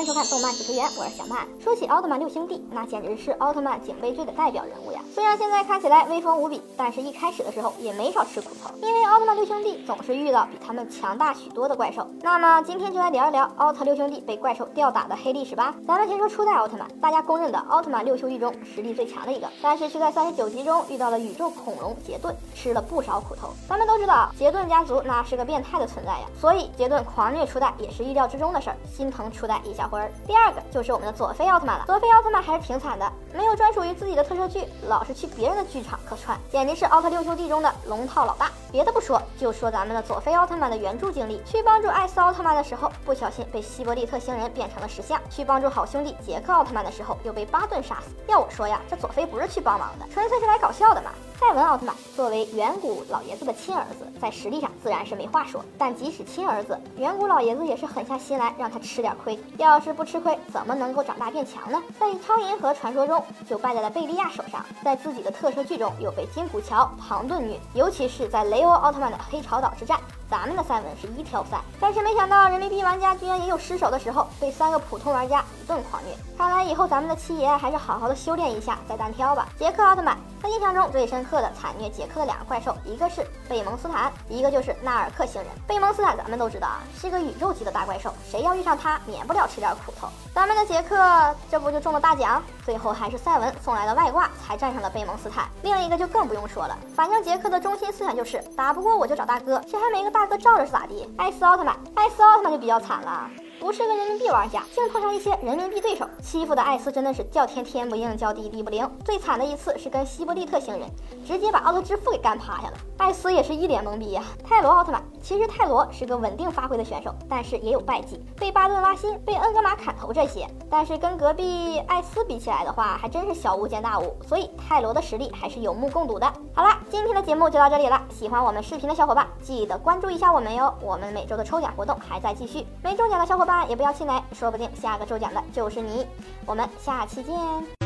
迎收看动漫解说员，我是小曼。说起奥特曼六兄弟，那简直是奥特曼警备队的代表人物呀。虽然现在看起来威风无比，但是一开始的时候也没少吃苦头，因为奥特曼六兄弟总是遇到比他们强大许多的怪兽。那么今天就来聊一聊奥特六兄弟被怪兽吊打的黑历史吧。咱们先说初代奥特曼，大家公认的奥特曼六兄弟中实力最强的一个，但是却在三十九集中遇到了宇宙恐龙杰顿，吃了不少苦头。咱们都知道杰顿家族那是个变态的存在呀，所以杰顿狂虐初代也是意料之中的事儿，心疼初代一小魂。第二个就是我们的佐菲奥特曼了。佐菲奥特曼还是挺惨的，没有专属于自己的特摄剧，老是去别人的剧场客串，简直是奥特六兄弟中的龙套老大。别的不说，就说咱们的佐菲奥特曼的原著经历：去帮助艾斯奥特曼的时候，不小心被希伯利特星人变成了石像；去帮助好兄弟杰克奥特曼的时候，又被巴顿杀死。要我说呀，这佐菲不是去帮忙的，纯粹是来搞笑的嘛。赛文奥特曼作为远古老爷子的亲儿子，在实力上自然是没话说，但即使亲儿子，远古老爷子也是狠下心来让他吃点亏。要是不吃亏，怎么能够长大变强呢？在超银河传说中就败在了贝利亚手上，在自己的特摄剧中又被金古桥、庞顿虐，尤其是在雷欧奥特曼的黑潮岛之战。咱们的赛文是一挑三，但是没想到人民币玩家居然也有失手的时候，被三个普通玩家一顿狂虐。看来以后咱们的七爷还是好好的修炼一下再单挑吧。杰克奥特曼，他印象中最深刻的惨虐杰克的两个怪兽，一个是贝蒙斯坦，一个就是纳尔克星人。贝蒙斯坦咱们都知道啊，是个宇宙级的大怪兽，谁要遇上他，免不了吃点苦头。咱们的杰克这不就中了大奖？最后还是赛文送来的外挂才战胜了贝蒙斯坦。另一个就更不用说了，反正杰克的中心思想就是打不过我就找大哥，谁还没个大哥罩着是咋的？艾斯奥特曼，艾斯奥特曼就比较惨了。不是个人民币玩家，竟碰上一些人民币对手，欺负的艾斯真的是叫天天不应，叫地地不灵。最惨的一次是跟希伯利特星人，直接把奥特之父给干趴下了，艾斯也是一脸懵逼呀。泰罗奥特曼，其实泰罗是个稳定发挥的选手，但是也有败绩，被巴顿拉辛，被恩格玛砍头这些。但是跟隔壁艾斯比起来的话，还真是小巫见大巫，所以泰罗的实力还是有目共睹的。好了，今天的节目就到这里了，喜欢我们视频的小伙伴记得关注一下我们哟，我们每周的抽奖活动还在继续，没中奖的小伙伴。也不要气馁，说不定下个中奖的就是你。我们下期见。